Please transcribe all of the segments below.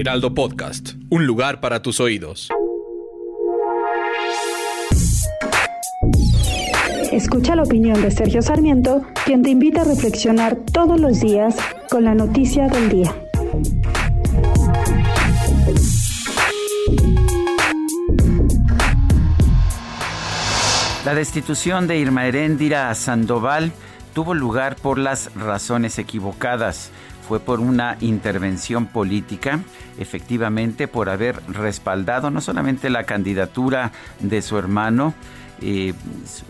Heraldo Podcast, un lugar para tus oídos. Escucha la opinión de Sergio Sarmiento, quien te invita a reflexionar todos los días con la noticia del día. La destitución de Irma Heréndira Sandoval tuvo lugar por las razones equivocadas. Fue por una intervención política, efectivamente por haber respaldado no solamente la candidatura de su hermano, eh,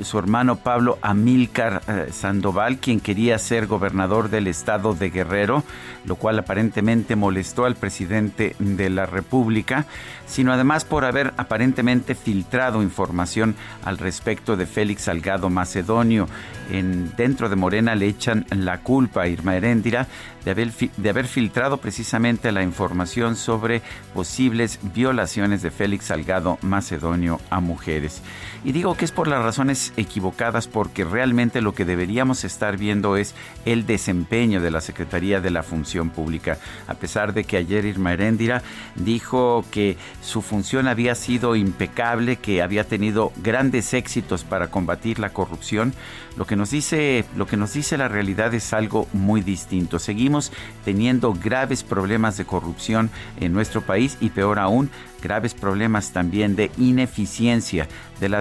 su, hermano Pablo Amílcar eh, Sandoval, quien quería ser gobernador del estado de Guerrero, lo cual aparentemente molestó al presidente de la República, sino además por haber aparentemente filtrado información al respecto de Félix Salgado Macedonio. En, dentro de Morena le echan la culpa a Irma Heréndira de haber, de haber filtrado precisamente la información sobre posibles violaciones de Félix Salgado Macedonio a mujeres. Y digo que es por las razones equivocadas porque realmente lo que deberíamos estar viendo es el desempeño de la Secretaría de la Función Pública. A pesar de que ayer Irma Heréndira dijo que su función había sido impecable, que había tenido grandes éxitos para combatir la corrupción, lo que nos dice, lo que nos dice la realidad es algo muy distinto. Seguimos teniendo graves problemas de corrupción en nuestro país y peor aún, graves problemas también de ineficiencia de la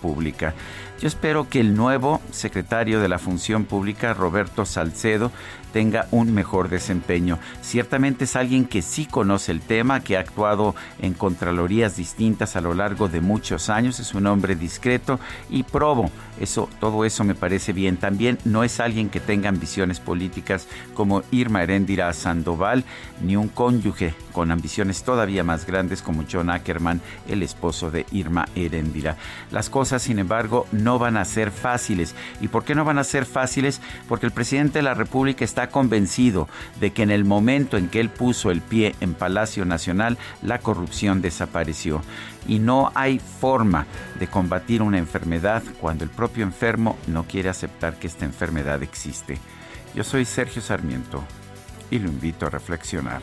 pública. Yo espero que el nuevo secretario de la Función Pública, Roberto Salcedo, tenga un mejor desempeño. Ciertamente es alguien que sí conoce el tema, que ha actuado en contralorías distintas a lo largo de muchos años, es un hombre discreto y probo. Eso, todo eso me parece bien. También no es alguien que tenga ambiciones políticas como Irma Heréndira Sandoval, ni un cónyuge con ambiciones todavía más grandes como John Ackerman, el esposo de Irma Heréndira. Las cosas, sin embargo, no van a ser fáciles. ¿Y por qué no van a ser fáciles? Porque el presidente de la República está convencido de que en el momento en que él puso el pie en Palacio Nacional, la corrupción desapareció. Y no hay forma de combatir una enfermedad cuando el propio enfermo no quiere aceptar que esta enfermedad existe. Yo soy Sergio Sarmiento y lo invito a reflexionar.